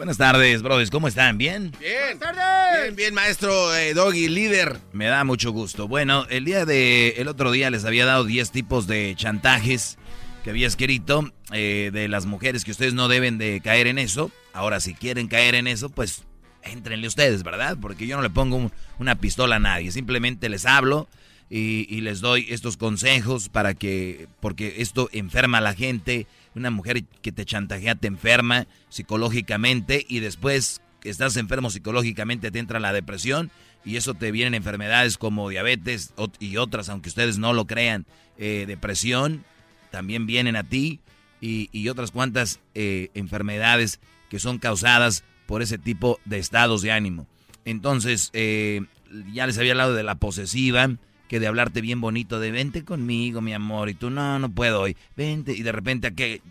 Buenas tardes, brothers. ¿Cómo están? ¿Bien? Bien. Buenas tardes. Bien, bien, maestro eh, Doggy, líder. Me da mucho gusto. Bueno, el día de... El otro día les había dado 10 tipos de chantajes que había escrito eh, de las mujeres que ustedes no deben de caer en eso. Ahora, si quieren caer en eso, pues entrenle ustedes, ¿verdad? Porque yo no le pongo una pistola a nadie. Simplemente les hablo y, y les doy estos consejos para que... Porque esto enferma a la gente una mujer que te chantajea te enferma psicológicamente y después estás enfermo psicológicamente te entra la depresión y eso te vienen enfermedades como diabetes y otras, aunque ustedes no lo crean, eh, depresión también vienen a ti y, otras cuantas eh, enfermedades que son causadas por ese tipo de estados de ánimo. Entonces, eh, ya les había hablado de la posesiva, que de hablarte bien bonito, de vente conmigo, mi amor, y tú no, no puedo hoy, vente, y de repente a que,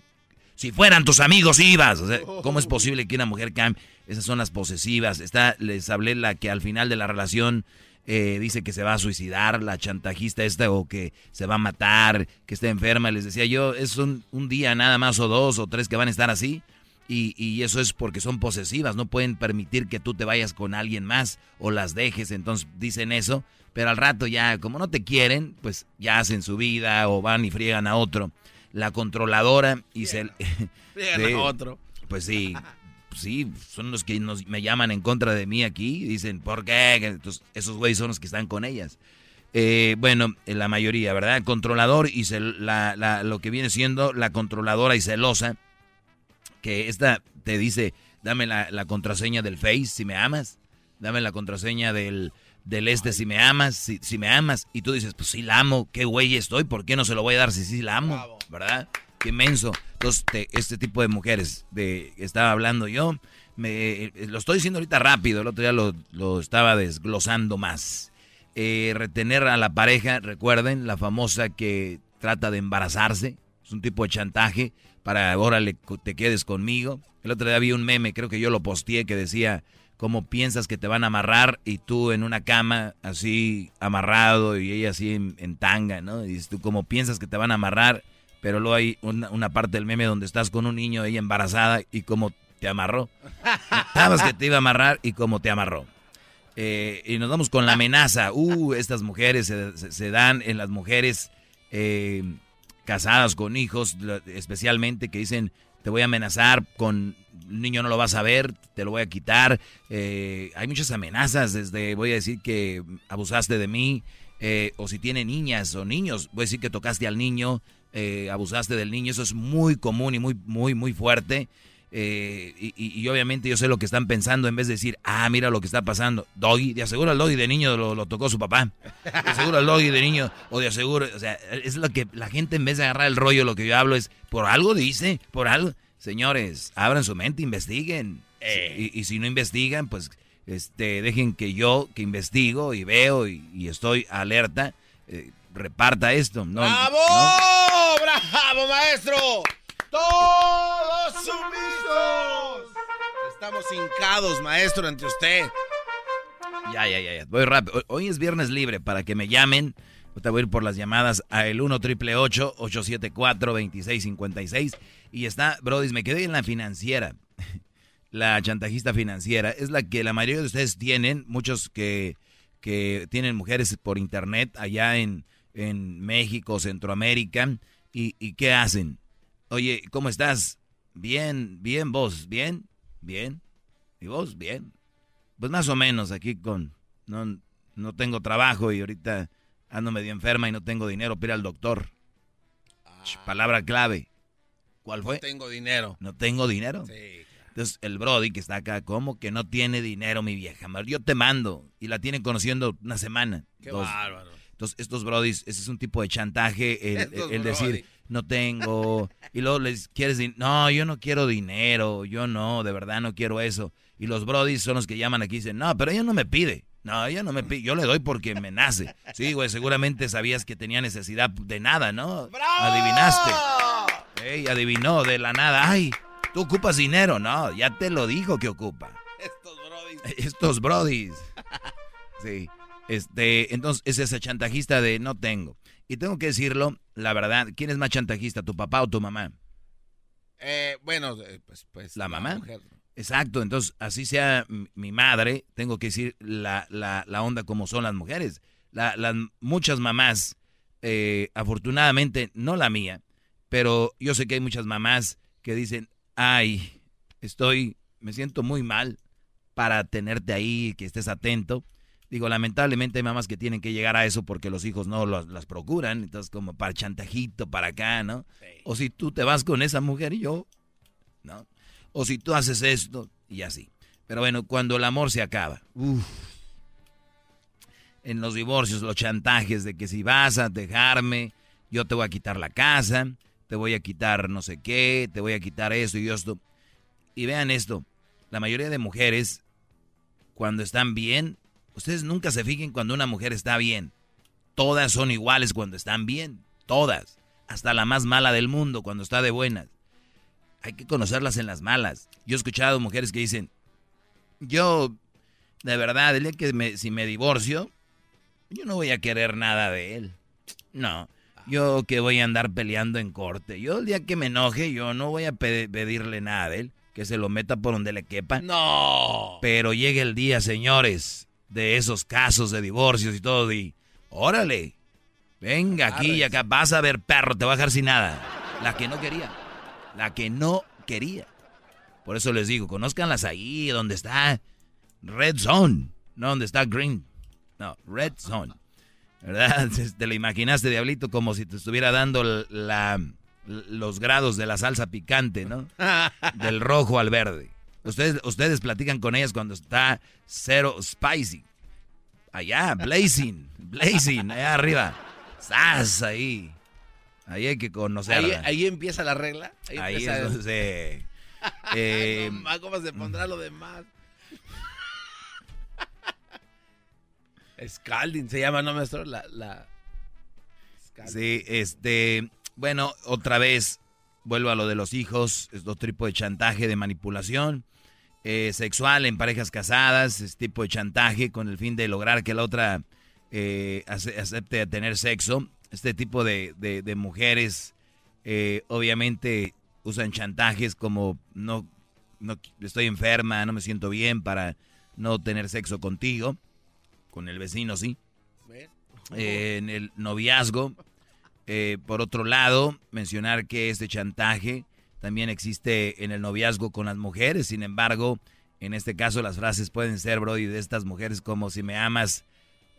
si fueran tus amigos ibas, o sea, ¿cómo es posible que una mujer cambie? Esas son las posesivas, está, les hablé la que al final de la relación eh, dice que se va a suicidar, la chantajista esta, o que se va a matar, que está enferma, les decía yo, es un, un día nada más o dos o tres que van a estar así, y, y, eso es porque son posesivas, no pueden permitir que tú te vayas con alguien más o las dejes, entonces dicen eso, pero al rato ya, como no te quieren, pues ya hacen su vida o van y friegan a otro. La controladora y se... Friegan a otro. Pues sí, sí, son los que nos, me llaman en contra de mí aquí. Dicen, ¿por qué? Entonces, esos güeyes son los que están con ellas. Eh, bueno, la mayoría, ¿verdad? Controlador y la, la, lo que viene siendo la controladora y celosa, que esta te dice, dame la, la contraseña del Face si me amas, dame la contraseña del, del este si me amas, si, si, me amas. Y tú dices, pues sí la amo, qué güey estoy, ¿por qué no se lo voy a dar si sí la amo? ¿Verdad? Qué menso. Entonces, este tipo de mujeres de estaba hablando yo, me, eh, lo estoy diciendo ahorita rápido, el otro día lo, lo estaba desglosando más. Eh, retener a la pareja, recuerden, la famosa que trata de embarazarse, es un tipo de chantaje para ahora te quedes conmigo. El otro día había un meme, creo que yo lo posteé, que decía, cómo piensas que te van a amarrar y tú en una cama así amarrado y ella así en, tanga, ¿no? Y tú como piensas que te van a amarrar, pero luego hay una, parte del meme donde estás con un niño, ella embarazada y cómo te amarró. Sabes que te iba a amarrar y cómo te amarró. Eh, y nos vamos con la amenaza. Uh, estas mujeres se, dan en las mujeres eh, casadas con hijos, especialmente que dicen, te voy a amenazar con niño no lo vas a ver, te lo voy a quitar. Eh, hay muchas amenazas, desde voy a decir que abusaste de mí, eh, o si tiene niñas o niños, voy a decir que tocaste al niño, eh, abusaste del niño, eso es muy común y muy, muy, muy fuerte. Y, obviamente yo sé lo que están pensando en vez de decir, ah, mira lo que está pasando. Doggy, de aseguro al doggy de niño lo, tocó su papá. De aseguro al doggy de niño, o de aseguro, o sea, es lo que la gente en vez de agarrar el rollo, lo que yo hablo es, por algo dice, por algo. Señores, abran su mente, investiguen. Eh. Y, si no investigan, pues este, dejen que yo, que investigo y veo y, estoy alerta, eh, reparta esto. ¿no? ¡Bravo! ¡Bravo, maestro! ¡Todos sumisos! Estamos hincados, maestro, ante usted. Ya, ya, ya, ya. Voy rápido. Hoy es viernes libre para que me llamen. Te voy a ir por las llamadas a el 1 triple 874 2656 Y está, Brody, me quedé en la financiera. La chantajista financiera. Es la que la mayoría de ustedes tienen. Muchos que, que tienen mujeres por internet allá en, en México, Centroamérica. ¿Y, ¿Y qué hacen? Oye, ¿cómo estás? Bien, bien, vos, bien, bien. ¿Y vos? Bien. Pues más o menos aquí con... No, no tengo trabajo y ahorita ando medio enferma y no tengo dinero para ir al doctor. Ah. Palabra clave. ¿Cuál fue? No tengo dinero. ¿No tengo dinero? Sí. Entonces el Brody que está acá, ¿cómo que no tiene dinero mi vieja? Yo te mando. Y la tienen conociendo una semana. Qué bárbaro. Entonces estos Brodis, ese es un tipo de chantaje, el decir no tengo. Y luego les quieres decir, no, yo no quiero dinero, yo no, de verdad no quiero eso. Y los brodis son los que llaman aquí y dicen, no, pero ella no me pide. No, ella no me pide, yo le doy porque me nace. Sí, güey, seguramente sabías que tenía necesidad de nada, ¿no? ¡Bravo! Adivinaste. Ey, adivinó de la nada. Ay, tú ocupas dinero. No, ya te lo dijo que ocupa. Estos brodis. Estos brodis. Sí. Este, entonces es ese chantajista de no tengo. Y tengo que decirlo, la verdad, ¿quién es más chantajista, tu papá o tu mamá? Eh, bueno, eh, pues, pues. ¿La mamá? mujer. Exacto, entonces así sea mi madre, tengo que decir la, la, la onda como son las mujeres. La- las muchas mamás, eh, afortunadamente no la mía, pero yo sé que hay muchas mamás que dicen, ay, estoy, me siento muy mal para tenerte ahí, que estés atento. Digo, lamentablemente hay mamás que tienen que llegar a eso porque los hijos no los- las procuran, entonces como para chantajito, para acá, ¿no? O si tú te vas con esa mujer y yo, ¿no? O si tú haces esto y así. Pero bueno, cuando el amor se acaba, en los divorcios, los chantajes de que si vas a dejarme, yo te voy a quitar la casa, te voy a quitar no sé qué, te voy a quitar esto y esto. Y vean esto, la mayoría de mujeres, cuando están bien, ustedes nunca se fijen cuando una mujer está bien. Todas son iguales cuando están bien, todas. Hasta la más mala del mundo cuando está de buenas. Hay que conocerlas en las malas. Yo he escuchado mujeres que dicen, yo, de verdad, el día que me, si me divorcio, yo no voy a querer nada de él. No, yo que voy a andar peleando en corte. Yo el día que me enoje, yo no voy a pe- pedirle nada de él, que se lo meta por donde le quepa. No. Pero llega el día, señores, de esos casos de divorcios y todo, y órale, venga aquí y acá, vas a ver, perro, te voy a dejar sin nada. La que no quería, la que no quería. Por eso les digo, conózcanlas ahí, donde está Red Zone, no donde está Green. No, Red Zone. ¿Verdad? Te lo imaginaste, Diablito, como si te estuviera dando la, los grados de la salsa picante, ¿no? Del rojo al verde. Ustedes, ustedes platican con ellas cuando está cero spicy. Allá, blazing, blazing, allá arriba. ¡Sas! Ahí. Ahí hay que Ahí, conocerla. ahí empieza la regla. Ahí, Ahí es donde se- eh, no, ¿Cómo se pondrá lo demás? Scalding se llama, ¿no, maestro? La, la... Sí, este, bueno, otra vez vuelvo a lo de los hijos, es otro tipo de chantaje, de manipulación eh, sexual en parejas casadas, es tipo de chantaje con el fin de lograr que la otra eh, ace- acepte tener sexo. Este tipo de, de- de mujeres eh, obviamente usan chantajes como no, no estoy enferma, no me siento bien para no tener sexo contigo, con el vecino sí eh, en el noviazgo. Eh, por otro lado, mencionar que este chantaje también existe en el noviazgo con las mujeres. Sin embargo, en este caso las frases pueden ser, Brody, de estas mujeres como si me amas,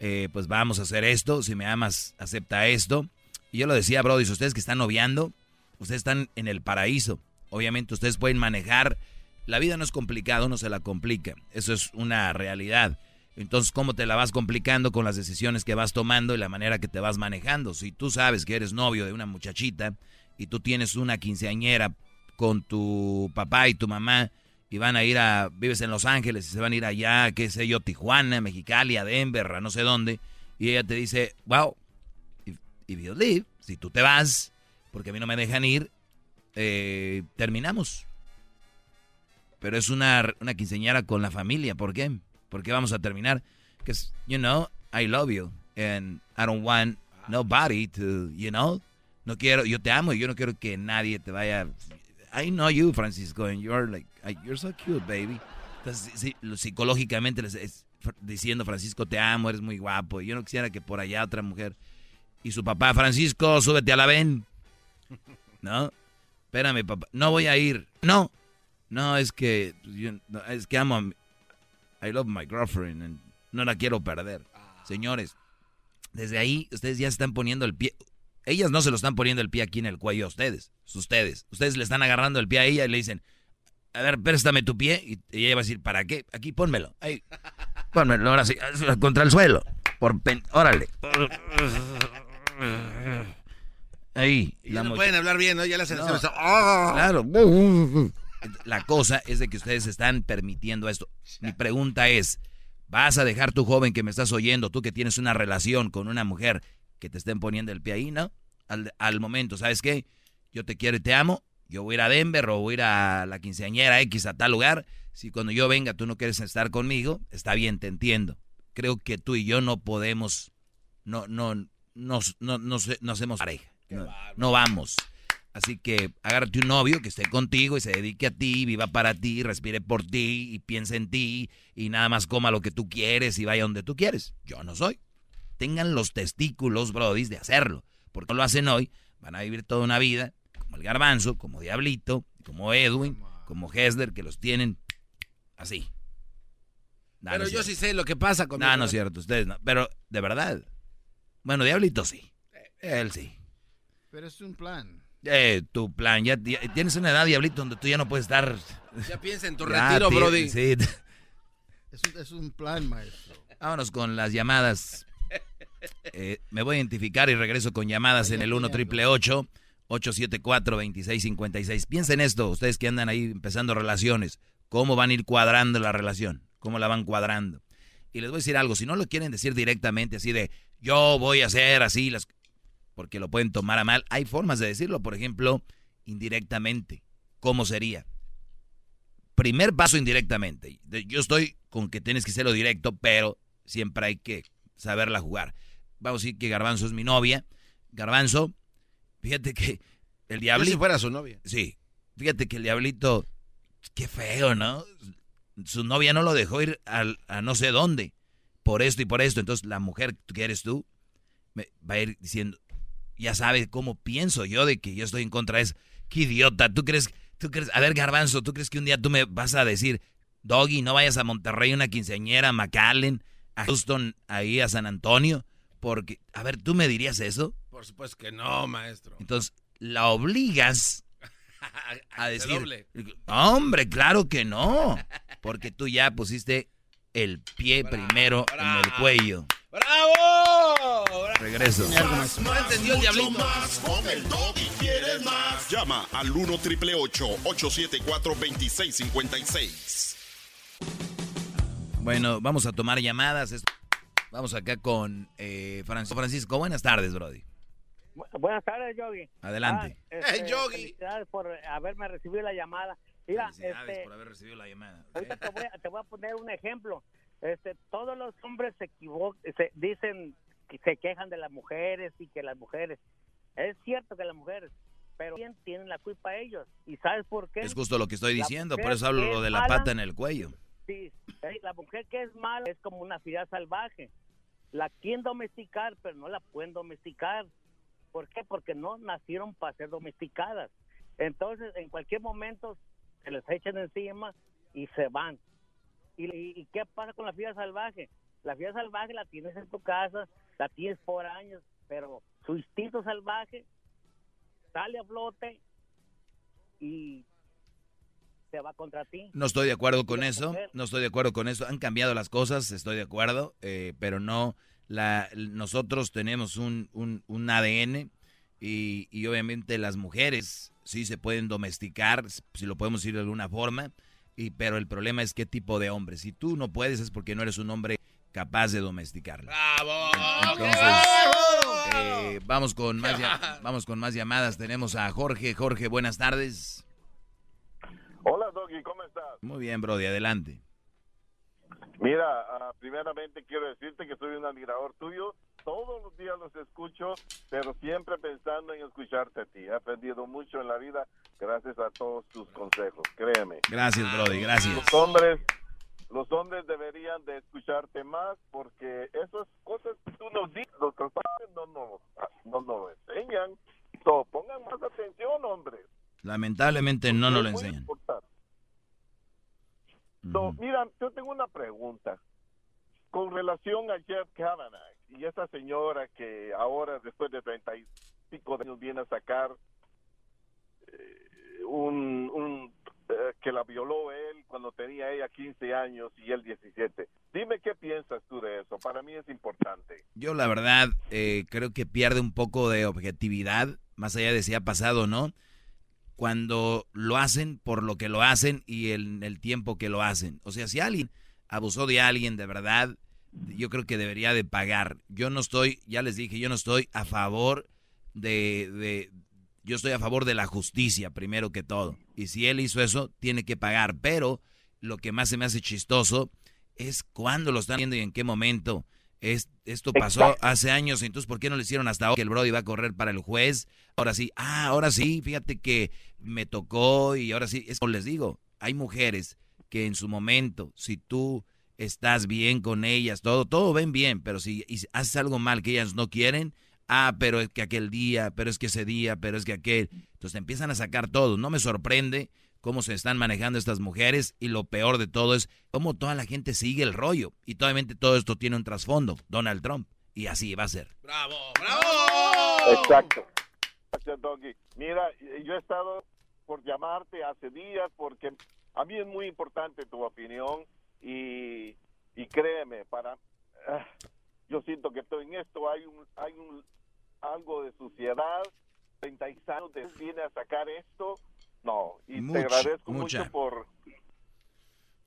eh, pues vamos a hacer esto. Si me amas, acepta esto. Y yo lo decía, Brody, ustedes que están noviando, ustedes están en el paraíso. Obviamente ustedes pueden manejar. La vida no es complicado, no se la complica. Eso es una realidad. Entonces, ¿cómo te la vas complicando con las decisiones que vas tomando y la manera que te vas manejando? Si tú sabes que eres novio de una muchachita y tú tienes una quinceañera con tu papá y tu mamá y van a ir a, vives en Los Ángeles y se van a ir allá, qué sé yo, Tijuana, Mexicali, a Denver, a no sé dónde, y ella te dice, wow, if, if you leave, si tú te vas, porque a mí no me dejan ir, eh, terminamos. Pero es una, una quinceañera con la familia, ¿por qué? ¿Por qué vamos a terminar? Because, you know, I love you and I don't want nobody to, you know, no quiero, yo te amo y yo no quiero que nadie te vaya. I know you, Francisco, and you're like, you're so cute, baby. Entonces, sí, psicológicamente les es diciendo, Francisco, te amo, eres muy guapo. Y yo no quisiera que por allá otra mujer. Y su papá, Francisco, súbete a la ven. ¿No? Espérame, papá. No voy a ir. No. No, es que, yo- no, es que amo a mi, I love my girlfriend and no la quiero perder. Señores, desde ahí ustedes ya están poniendo el pie. Ellas no se lo están poniendo el pie aquí en el cuello a ustedes. Es ustedes. Ustedes le están agarrando el pie a ella y le dicen, a ver, préstame tu pie. Y ella va a decir, ¿para qué? Aquí, pónmelo. Ahí. Pónmelo, ahora sí. Contra el suelo. Por pen... Órale. Ahí. Y la no pueden hablar bien, ¿no? Ya la No. selección ¡Ah! Claro. La cosa es de que ustedes están permitiendo esto. Mi pregunta es, Vas a dejar tu joven que me estás oyendo, tú que tienes una relación con una mujer que te estén poniendo el pie ahí, ¿no? Al, al momento, ¿sabes qué? Yo te quiero y te amo, yo voy a ir a Denver o voy a ir a la quinceañera X a tal lugar. Si cuando yo venga tú no quieres estar conmigo, está bien, te entiendo. Creo que tú y yo no podemos, no, no, no, no, no, no hacemos pareja. No, vamos. Así que agárrate un novio que esté contigo y se dedique a ti, viva para ti, respire por ti y piense en ti y nada más coma lo que tú quieres y vaya donde tú quieres. Yo no soy. Tengan los testículos, brodis, de hacerlo. Porque no lo hacen hoy, van a vivir toda una vida el garbanzo, como Diablito, como Edwin, como Hesler, que los tienen así. pero yo sí sé lo que pasa con... No, no es cierto, ustedes no. Pero, de verdad. Bueno, Diablito sí. Él sí. Pero es un plan. Eh, tu plan, ya, tienes una edad, Diablito, donde tú ya no puedes estar... Ya piensa en tu retiro, Brody. Sí. Es un, es un plan, maestro. Vámonos con las llamadas. Eh, me voy a identificar y regreso con llamadas en el 1 triple 874-2656. Piensen esto, ustedes que andan ahí empezando relaciones, cómo van a ir cuadrando la relación, cómo la van cuadrando. Y les voy a decir algo, si no lo quieren decir directamente así de yo voy a hacer así, las, porque lo pueden tomar a mal, hay formas de decirlo, por ejemplo, indirectamente. ¿Cómo sería? Primer paso indirectamente. Yo estoy con que tienes que hacerlo directo, pero siempre hay que saberla jugar. Vamos a decir que Garbanzo es mi novia. Garbanzo, Fíjate que el diablito. si fuera su novia. Sí. Fíjate que el diablito. Qué feo, ¿no? Su novia no lo dejó ir a no sé dónde. Por esto y por esto. Entonces la mujer que eres tú me va a ir diciendo. Ya sabe cómo pienso yo de que yo estoy en contra de eso. Qué idiota. ¿Tú crees, tú crees, a ver, Garbanzo, ¿tú crees que un día tú me vas a decir, Doggy, no vayas a Monterrey, una quinceañera, a McAllen, a Houston, ahí a San Antonio? Porque, a ver, ¿tú me dirías eso? Por supuesto que no, maestro. Entonces, la obligas a decir, hombre, claro que no, porque tú ya pusiste el pie primero en el cuello. ¡Bravo! Regreso. No entendió el diablito. con el quieres más. Llama al 1 triple 874 2656. Bueno, vamos a tomar llamadas. Vamos acá con eh, Francisco. Francisco, buenas tardes, Brody. Buenas tardes, Yogi. Adelante. Ah, este, Yogi. Felicidades por haberme recibido la llamada. Mira, este, por haber recibido la llamada. te, voy a, poner un ejemplo. Este, todos los hombres se equivocan, se dicen que se quejan de las mujeres y que las mujeres. Es cierto que las mujeres, pero ¿quién tienen la culpa ellos? ¿Y sabes por qué? Es justo lo que estoy diciendo, por eso hablo lo de la pata en el cuello. Sí, la mujer que es mala es como una ciudad salvaje. La quieren domesticar, pero no la pueden domesticar. ¿Por qué? Porque no nacieron para ser domesticadas. Entonces, en cualquier momento se les echan encima y se van. ¿Y, qué pasa con la vida salvaje? La vida salvaje la tienes en tu casa, la tienes por años, pero su instinto salvaje sale a flote y se va contra ti. No estoy de acuerdo con eso, no estoy de acuerdo con eso. Han cambiado las cosas, estoy de acuerdo, eh, pero no la, nosotros tenemos un, un, ADN y, y, obviamente las mujeres sí se pueden domesticar, si lo podemos decir de alguna forma, y, pero el problema es qué tipo de hombre. Si tú no puedes es porque no eres un hombre capaz de domesticarla. ¡Bravo! Entonces, eh, vamos, con más vamos con más llamadas. Tenemos a Jorge. Jorge, buenas tardes. Hola, Doggy, ¿cómo estás? Muy bien, Brody, adelante. Mira, uh, primeramente quiero decirte que soy un admirador tuyo. Todos los días los escucho, pero siempre pensando en escucharte a ti. He aprendido mucho en la vida gracias a todos tus consejos, créeme. Gracias, Brody, gracias. Los hombres, los hombres deberían de escucharte más porque esas cosas que tú nos dices, los padres no nos, no nos enseñan. So, pongan más atención, hombres. Lamentablemente no nos lo enseñan. So, mira, yo tengo una pregunta con relación a Jeff Kavanaugh y esa señora que ahora, después de 35 años, viene a sacar eh, un, eh, que la violó él cuando tenía ella 15 años y él 17. Dime qué piensas tú de eso. Para mí es importante. Yo la verdad eh, creo que pierde un poco de objetividad, más allá de si ha pasado o no cuando lo hacen por lo que lo hacen y en el, tiempo que lo hacen. O sea, si alguien abusó de alguien de verdad, yo creo que debería de pagar. Yo no estoy, ya les dije, yo no estoy a favor de, de, yo estoy a favor de la justicia primero que todo. Y si él hizo eso, tiene que pagar. Pero lo que más se me hace chistoso es cuándo lo están viendo y en qué momento. Es, esto pasó hace años, entonces ¿por qué no le hicieron hasta ahora que el Brody va a correr para el juez? Ahora sí, ah, ahora sí, fíjate que me tocó y ahora sí, es como les digo, hay mujeres que en su momento, si tú estás bien con ellas, todo, todo ven bien, pero si haces algo mal que ellas no quieren, ah, pero es que aquel día, pero es que ese día, pero es que aquel, entonces te empiezan a sacar todo, no me sorprende cómo se están manejando estas mujeres y lo peor de todo es cómo toda la gente sigue el rollo y totalmente todo esto tiene un trasfondo, Donald Trump, y así va a ser. ¡Bravo, bravo! Exacto. Gracias, Doggy. Mira, yo he estado por llamarte hace días porque a mí es muy importante tu opinión y, y créeme, para ah, yo siento que estoy en esto hay un hay un algo de suciedad 36 años te viene a sacar esto no, y te agradezco mucho por...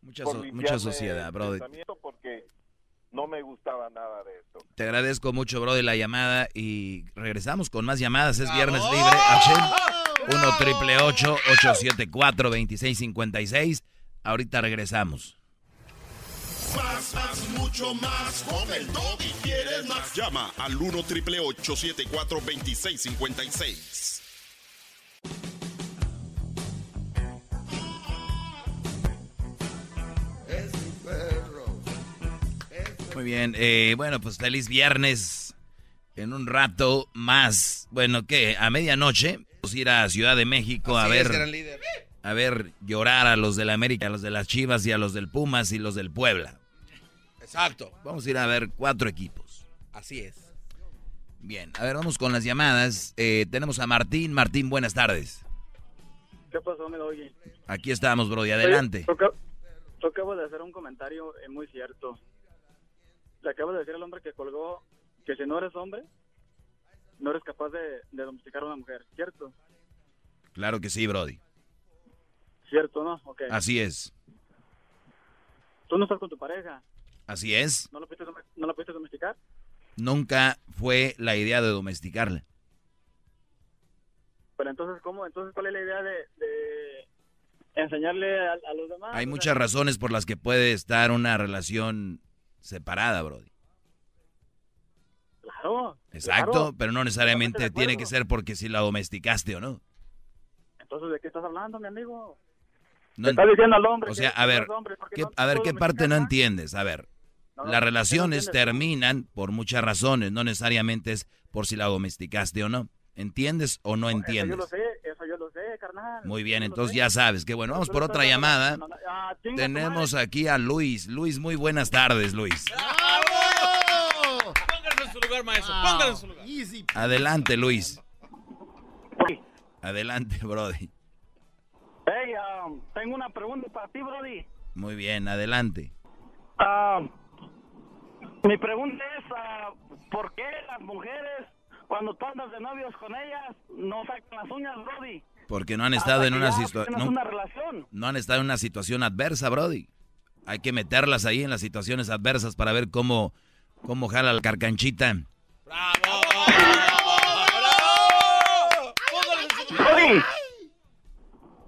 Mucha, mucha sociedad, brother. Porque no me gustaba nada de esto. Te agradezco mucho, bro, de la llamada y regresamos con más llamadas. Es viernes libre. 1 triple 874 2656. Ahorita regresamos. Más, más, mucho más. Con el y quieres más. Llama al 1 triple 874 2656. Muy bien, eh, bueno, pues feliz viernes. En un rato más, bueno, ¿qué? A medianoche, vamos a ir a Ciudad de México a ver, a ver llorar a los de la América, a los de las Chivas y a los del Pumas y los del Puebla. Exacto. Vamos a ir a ver cuatro equipos. Así es. Bien, a ver, vamos con las llamadas. Eh, tenemos a Martín. Martín, buenas tardes. ¿Qué pasó, me oye? Aquí estamos, bro, y adelante. Yo acabo de hacer un comentario eh, muy cierto le acabo de decir al hombre que colgó que si no eres hombre, no eres capaz de, domesticar a una mujer, ¿cierto? Claro que sí, Brody. ¿Cierto, no? Okay. Así es. ¿Tú no estás con tu pareja? Así es. ¿No la pudiste, no domesticar? Nunca fue la idea de domesticarla. Pero entonces, ¿cómo? Entonces, ¿cuál es la idea de, enseñarle a, los demás? Hay muchas razones por las que puede estar una relación separada, Brody. Claro. Exacto, pero no necesariamente tiene que ser porque si la domesticaste o no. Entonces, ¿de qué estás hablando, mi amigo? No, estás diciendo al hombre. O sea, a ver, a ver, ¿qué parte no entiendes? A ver, las relaciones terminan por muchas razones, no necesariamente es por si la domesticaste o no. ¿Entiendes o no entiendes? Eso yo lo sé, eso yo lo sé, carnal. Muy bien, entonces ya sabes que bueno, vamos por otra llamada. Ah, Tenemos aquí a Luis. Luis, muy buenas tardes, Luis. ¡Bravo! Póngase en su lugar, maestro. Póngase en su lugar. Adelante, Luis. Adelante, Brody. Hey, um, tengo una pregunta para ti, Brody. Muy bien, adelante. Uh, mi pregunta es, uh, ¿por qué las mujeres cuando tú andas de novios con ellas, no sacan las uñas, Brody. Porque no han estado en una situación. No, no han estado en una situación adversa, Brody. Hay que meterlas ahí en las situaciones adversas para ver cómo, cómo jala la carcanchita. ¡Bravo! ¡Bravo!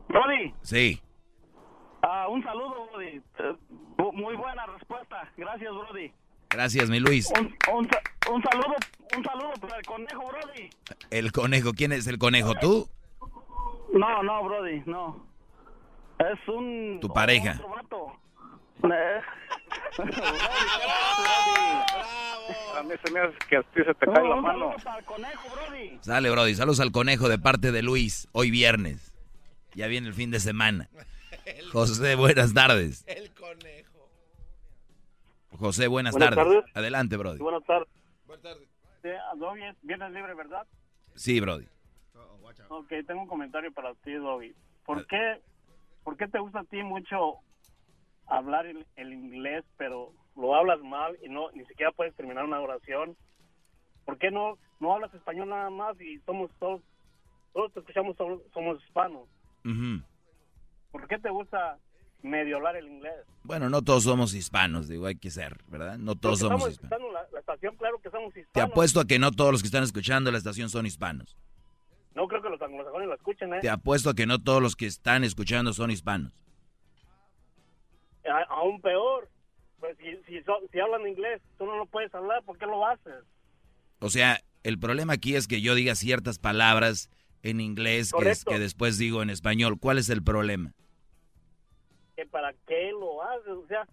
Brody. Sí. Ah, un saludo, Brody. Eh, muy buena respuesta. Gracias, Brody. Gracias, mi Luis. Un, un, un, saludo, un saludo para el conejo, Brody. ¿El conejo? ¿Quién es el conejo? ¿Tú? No, no, Brody, no. Es un... ¿Tu pareja? Eh. A mí se me hace que a ti se te cae la mano. Para el conejo, Brody. Sale, Brody. Saludos al conejo de parte de Luis. Hoy viernes. Ya viene el fin de semana. José, buenas tardes. El conejo. José, buenas, tardes. Adelante, Brody. buenas tardes. Buenas tardes. Sí, ¿Vienes libre, verdad? Sí, Brody. Ok, tengo un comentario para ti, Dobby. ¿Por qué, ¿Por qué te gusta a ti mucho hablar el, inglés, pero lo hablas mal y no ni siquiera puedes terminar una oración? ¿Por qué no, no hablas español nada más y somos todos, todos te escuchamos, somos, hispanos? ¿Por qué te gusta medio hablar el inglés. Bueno, no todos somos hispanos, digo, hay que ser, ¿verdad? No todos somos estamos hispanos. la, la estación, claro que somos hispanos. Te apuesto a que no todos los que están escuchando la estación son hispanos. No creo que los anglosajones la escuchen, ¿eh? Te apuesto a que no todos los que están escuchando son hispanos. A- aún peor. Pues si, si, so- si hablan inglés, tú no lo puedes hablar, ¿por qué lo haces? O sea, el problema aquí es que yo diga ciertas palabras en inglés que, es- que después digo en español. ¿Cuál es el problema? Que ¿Para qué lo haces? O sea.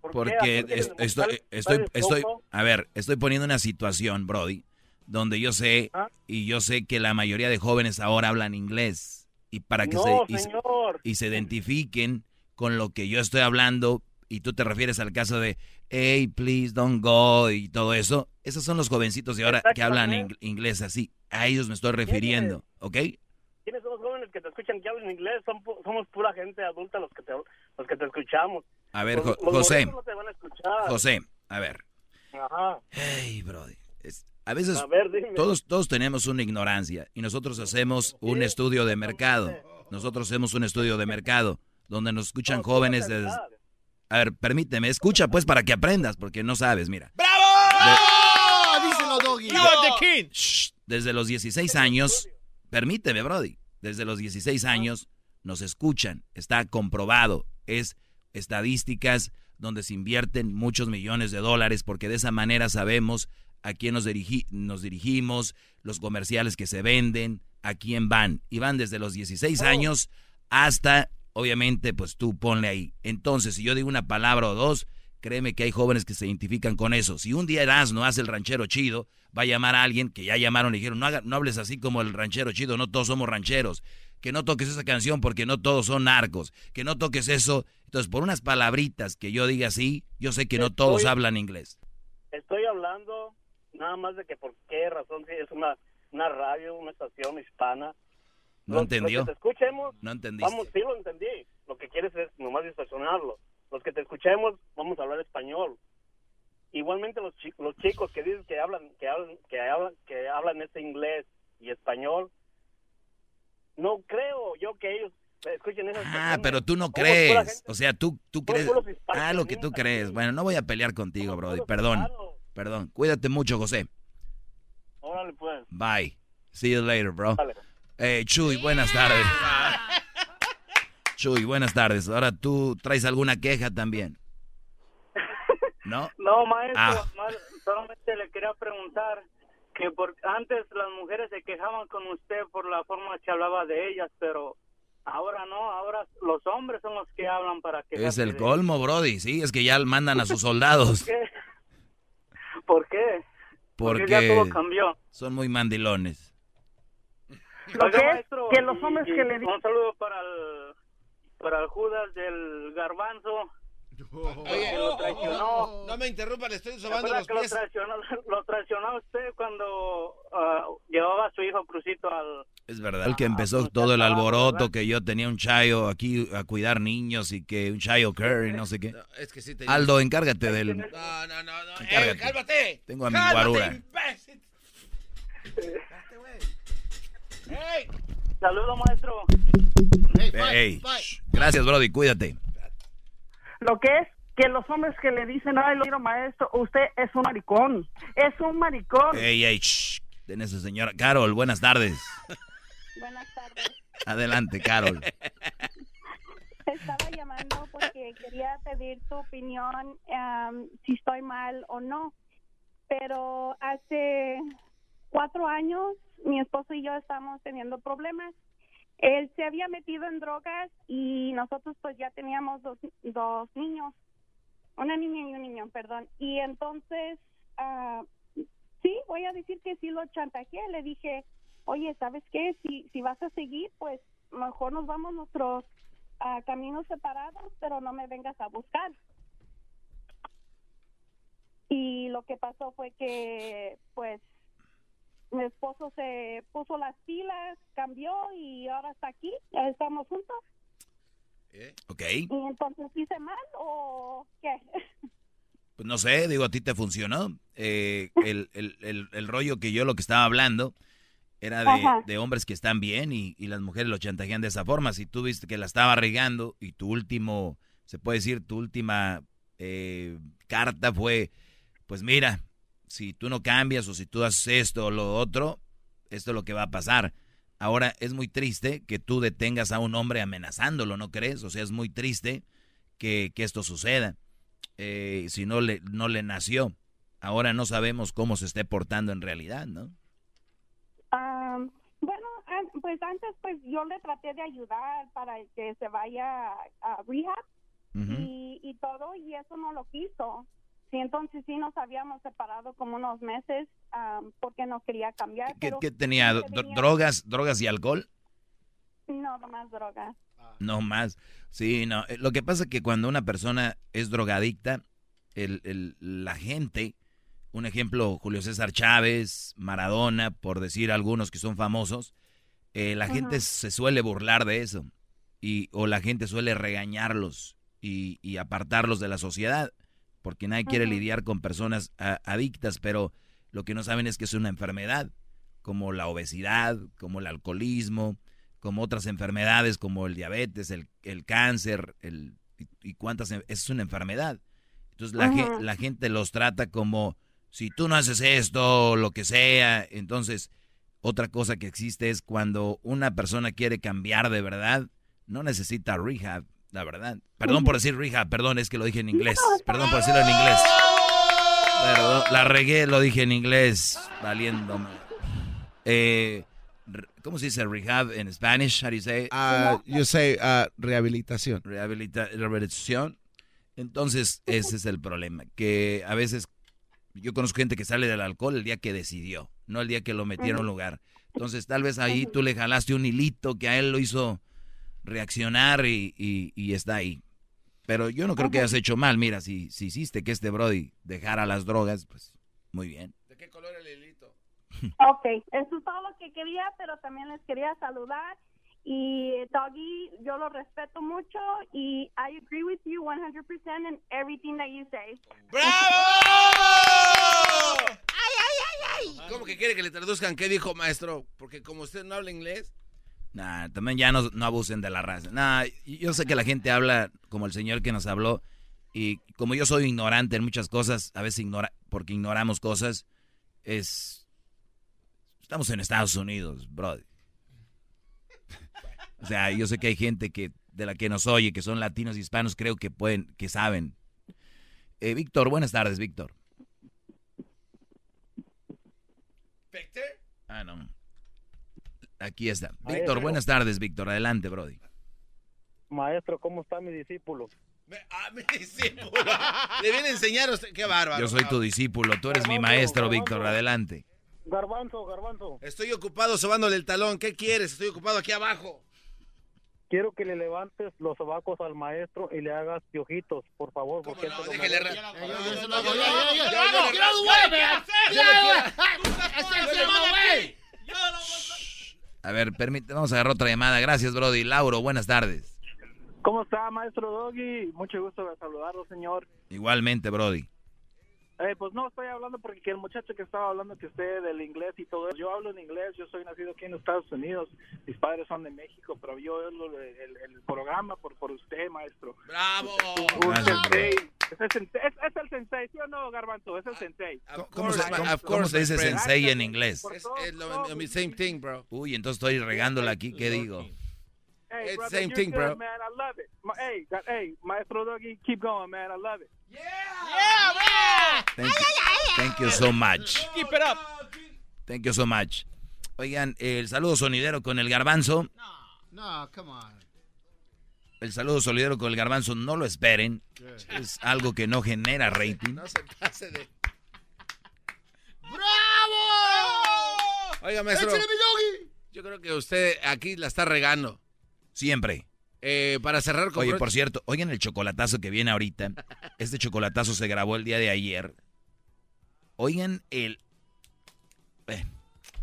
Porque ¿Acaso es- quieres estoy, estoy, ¿sabes estoy, a ver, estoy poniendo una situación, Brody, donde yo sé ¿Ah? y yo sé que la mayoría de jóvenes ahora hablan inglés y para que no, se y, se- señor. y se identifiquen con lo que yo estoy hablando y tú te refieres al caso de hey, please don't go y todo eso, esos son los jovencitos de ahora que hablan ing- inglés así. A ellos me estoy refiriendo, ¿ok? ¿Quiénes son jóvenes que te escuchan que hablan inglés? Son somos pura gente adulta los que te, los que te escuchamos. A ver, Los- Jo- los José, morritos no te van a escuchar. José, a ver. Ajá. Hey, Brody. es- a veces A ver, dime. todos, todos tenemos una ignorancia y nosotros hacemos un estudio de mercado. Nosotros hacemos un estudio de mercado donde nos escuchan No, jóvenes de... A ver, permíteme, escucha pues para que aprendas, porque no sabes, mira. ¡Ah! Díselo, Doggy. Shh, desde los 16 años, permíteme, Brody, desde los 16 años nos escuchan, está comprobado, es estadísticas donde se invierten muchos millones de dólares porque de esa manera sabemos a quién nos, dirigi- nos dirigimos, los comerciales que se venden, a quién van. Y van desde los 16 años hasta, obviamente, pues tú ponle ahí. Entonces, si yo digo una palabra o dos, créeme que hay jóvenes que se identifican con eso. Si un día Erasmo hace el ranchero chido, va a llamar a alguien que ya llamaron y dijeron, no, haga- no hables así como el ranchero chido, no todos somos rancheros. Que no toques esa canción porque no todos son narcos. Que no toques eso. Entonces, por unas palabritas que yo diga así, yo sé que no todos hablan inglés. Estoy hablando nada más de que por qué razón si es una, una radio, una estación hispana. ¿No Los- entendió? Los que te escuchemos, No entendiste. vamos, sí lo entendí. Lo que quieres es nomás distorsionarlo. Los que te escuchemos, vamos a hablar español. Igualmente los, chi- los chicos que dicen que hablan, que hablan, que hablan, que hablan ese inglés y español, no creo yo que ellos escuchen esas Ah, canciones. pero tú no crees. gente- O sea, tú, tú crees. Ah, lo que tú crees. Bueno, no voy a pelear contigo, Brody. Perdón. hispanos. Perdón. Cuídate mucho, José. Órale, pues. Bye. See you later, bro. Dale. Eh, Chuy, buenas tardes. Chuy, buenas tardes. Ahora tú traes alguna queja también. ¿No? No, maestro, Ah. ma- solamente le quería preguntar que por antes las mujeres se quejaban con usted por la forma que hablaba de ellas, pero ahora no, ahora los hombres son los que hablan para que Es el colmo, Brody. Sí, es que ya mandan a sus soldados. ¿Qué? ¿Por qué? Porque ya todo Porque cambió. son muy mandilones. Oiga, que es maestro, que los hombres y que le un saludo para el para el Judas del Garbanzo. Oye, que lo traicionó. no me interrumpa, le estoy ¿Se sobando los que lo pies. traicionó, lo traicionó usted cuando ah, llevaba a su hijo Crucito al... Es verdad. El que empezó todo el alboroto, que yo tenía un chayo aquí a cuidar niños y que un chayo Curry, no sé qué. Es que sí te... Aldo, encárgate del... No, no, no, no. Encárgate. Eh, cálmate. Tengo a mi Cálmate, guarura. imbécil. ¡Ey! Saludos, maestro. Hey, bye, Ey, bye. shh. Gracias, Brody, cuídate. Lo que es que los hombres que le dicen, ay, lo quiero maestro, usted es un maricón. Es un maricón. Ey, ey, shh. Ten esa señora. Carol, buenas tardes. Buenas tardes. Adelante, Carol. Estaba llamando porque quería pedir tu opinión si estoy mal o no. Pero hace cuatro años mi esposo y yo estábamos teniendo problemas. Él se había metido en drogas y nosotros pues ya teníamos dos, dos niños, una niña y un niño, perdón. Y entonces, ah, sí, voy a decir que sí lo chantajeé. Le dije, oye, ¿sabes qué? Si, si vas a seguir, pues mejor nos vamos nuestros a caminos separados, pero no me vengas a buscar. Y lo que pasó fue que, pues, mi esposo se puso las pilas, cambió y ahora está aquí, ya estamos juntos. Ok. Y entonces hice mal o qué? Pues no sé, digo, a ti te funcionó. Eh, el, el- el- el rollo que yo lo que estaba hablando Era de, de hombres que están bien y, y las mujeres lo chantajean de esa forma. Si tú viste que la estaba regando y tu último, se puede decir, tu última eh, carta fue, pues mira, si tú no cambias o si tú haces esto o lo otro, esto es lo que va a pasar. Ahora es muy triste que tú detengas a un hombre amenazándolo, ¿no crees? O sea, es muy triste que, que esto suceda. Eh, si no le, no le nació. Ahora no sabemos cómo se esté portando en realidad, ¿no? Am, bueno, pues antes pues yo le traté de ayudar para que se vaya a rehab y, y todo y eso no lo quiso. Sí, entonces sí nos habíamos separado como unos meses am, porque no quería cambiar. ¿Qué, pero qué tenía? venía- ¿Drogas, drogas y alcohol? No, nomás drogas. No más. Sí, no. eh, Lo que pasa es que cuando una persona es drogadicta, el, el- la gente, un ejemplo, Julio César Chávez, Maradona, por decir algunos que son famosos, eh, la gente se suele burlar de eso. Y, o la gente suele regañarlos y, y apartarlos de la sociedad, porque nadie quiere lidiar con personas a- adictas, pero lo que no saben es que es una enfermedad, como la obesidad, como el alcoholismo, como otras enfermedades como el diabetes, el, el cáncer, el, y, y cuántas, es una enfermedad. Entonces la, la gente los trata como, si tú no haces esto, lo que sea, entonces otra cosa que existe es cuando una persona quiere cambiar de verdad, no necesita rehab, la verdad. Perdón por decir rehab, perdón, es que lo dije en inglés. Perdón por decirlo en inglés. Perdón, la regué, lo dije en inglés, valiéndome. Eh, ¿Cómo se dice rehab en Spanish? How do you say? Uh, you say uh, rehabilitación. Rehabilita- rehabilitación. Entonces, ese es el problema. Que a veces yo conozco gente que sale del alcohol el día que decidió, no el día que lo metieron a un lugar. Entonces, tal vez ahí tú le jalaste un hilito que a él lo hizo reaccionar y, y- y está ahí. Pero yo no creo que hayas hecho mal. Mira, si, si hiciste que este Brody dejara las drogas, pues muy bien. ¿De qué color el hilito? Ok, eso es todo lo que quería, pero también les quería saludar. Y Doggy, yo lo respeto mucho y I agree with you 100% in everything that you say. ¿Cómo que quiere que le traduzcan qué dijo maestro? Porque como usted no habla inglés. Nah, también ya no, no abusen de la raza. Nah, yo sé que la gente habla como el señor que nos habló y como yo soy ignorante en muchas cosas, a veces ignora, porque ignoramos cosas, es... Estamos en Estados Unidos, brother. O sea, yo sé que hay gente que de la que nos oye, que son latinos y hispanos, creo que pueden, que saben. Eh, Víctor, buenas tardes, Víctor. Ah, no. Aquí está. Víctor, buenas tardes, Víctor. Adelante, Brody. Maestro, ¿cómo está mi discípulo? Ah, mi discípulo. Le viene a enseñar a usted. Qué bárbaro. Yo soy tu discípulo, tú eres mi maestro, Víctor. Adelante. Garbanzo, garbanzo. Estoy ocupado sobándole el talón. ¿Qué quieres? Estoy ocupado aquí abajo. Quiero que le levantes los sobacos al maestro y le hagas piojitos, por favor. Porque no? esto A ver, permíteme, vamos a agarrar otra llamada. Gracias, Brody. Lauro, buenas tardes. ¿Cómo está, maestro Doggy? Mucho gusto de saludarlo, señor. Igualmente, Brody. Eh, pues no, estoy hablando porque que el muchacho que estaba hablando que usted del inglés y todo eso, yo hablo en inglés, yo soy nacido aquí en Estados Unidos, mis padres son de México, pero yo el, el- el programa por, por usted, maestro. ¡Bravo! Es el sensei, es, es el sensei, ¿sí o no, Garbanzo? Es el sensei. ¿Cómo se, cómo- of cómo se dice sensei en inglés? Es, es lo mean, same thing, bro. Uy, entonces estoy regándola aquí. ¿Qué digo? Hey, It's brother, same thing, good, bro. Man, I love it. Hey, hey, maestro Doggy, keep going, man. I love it. Thank you, thank you so much. Keep it up. Thank you so much. Oigan, el saludo sonidero con el garbanzo. No, come on. El saludo sonidero con el garbanzo, no lo esperen. Es algo que no genera rating. No se pase de. ¡Bravo! Oiga, maestro. Yo creo que usted aquí la está regando. Siempre. Eh, para cerrar con Oye, por cierto, oigan el chocolatazo que viene ahorita. Este chocolatazo se grabó el día de ayer. Oigan el... Eh,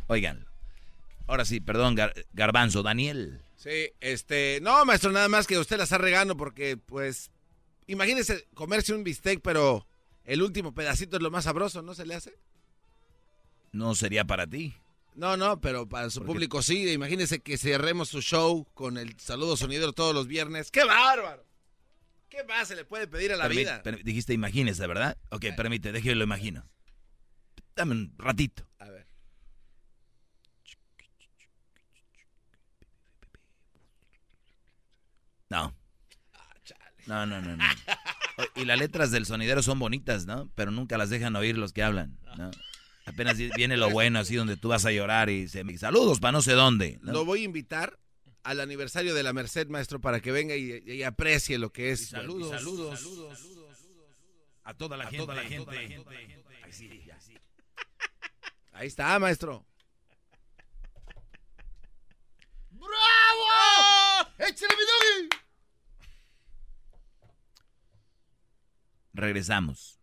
oigan. Ahora sí, perdón, Gar- Garbanzo, Daniel. Sí, este, no, maestro, nada más que usted la está regando porque, pues, imagínese comerse un bistec, pero el último pedacito es lo más sabroso, ¿no se le hace? No sería para ti. No, no, pero para su público sí. Imagínese que cerremos su show con el saludo sonidero todos los viernes. ¡Qué bárbaro! ¿Qué más se le puede pedir a la vida? per- dijiste imagínese, ¿verdad? Ok, permite, déjeme lo imagino. Dame un ratito. A ver. No. No, no, no, no. O- Y las letras del sonidero son bonitas, ¿no? Pero nunca las dejan oír los que hablan, ¿no? Apenas vi- viene lo bueno, así donde tú vas a llorar y se saludos para no sé dónde. ¿no? Lo voy a invitar al aniversario de la Merced, maestro, para que venga y, y aprecie lo que es. saludos, saludos. A toda la gente. toda la Ahí gente. sí, ya sí. Ahí está, maestro. ¡Bravo! ¡Échale mi doggy! Regresamos.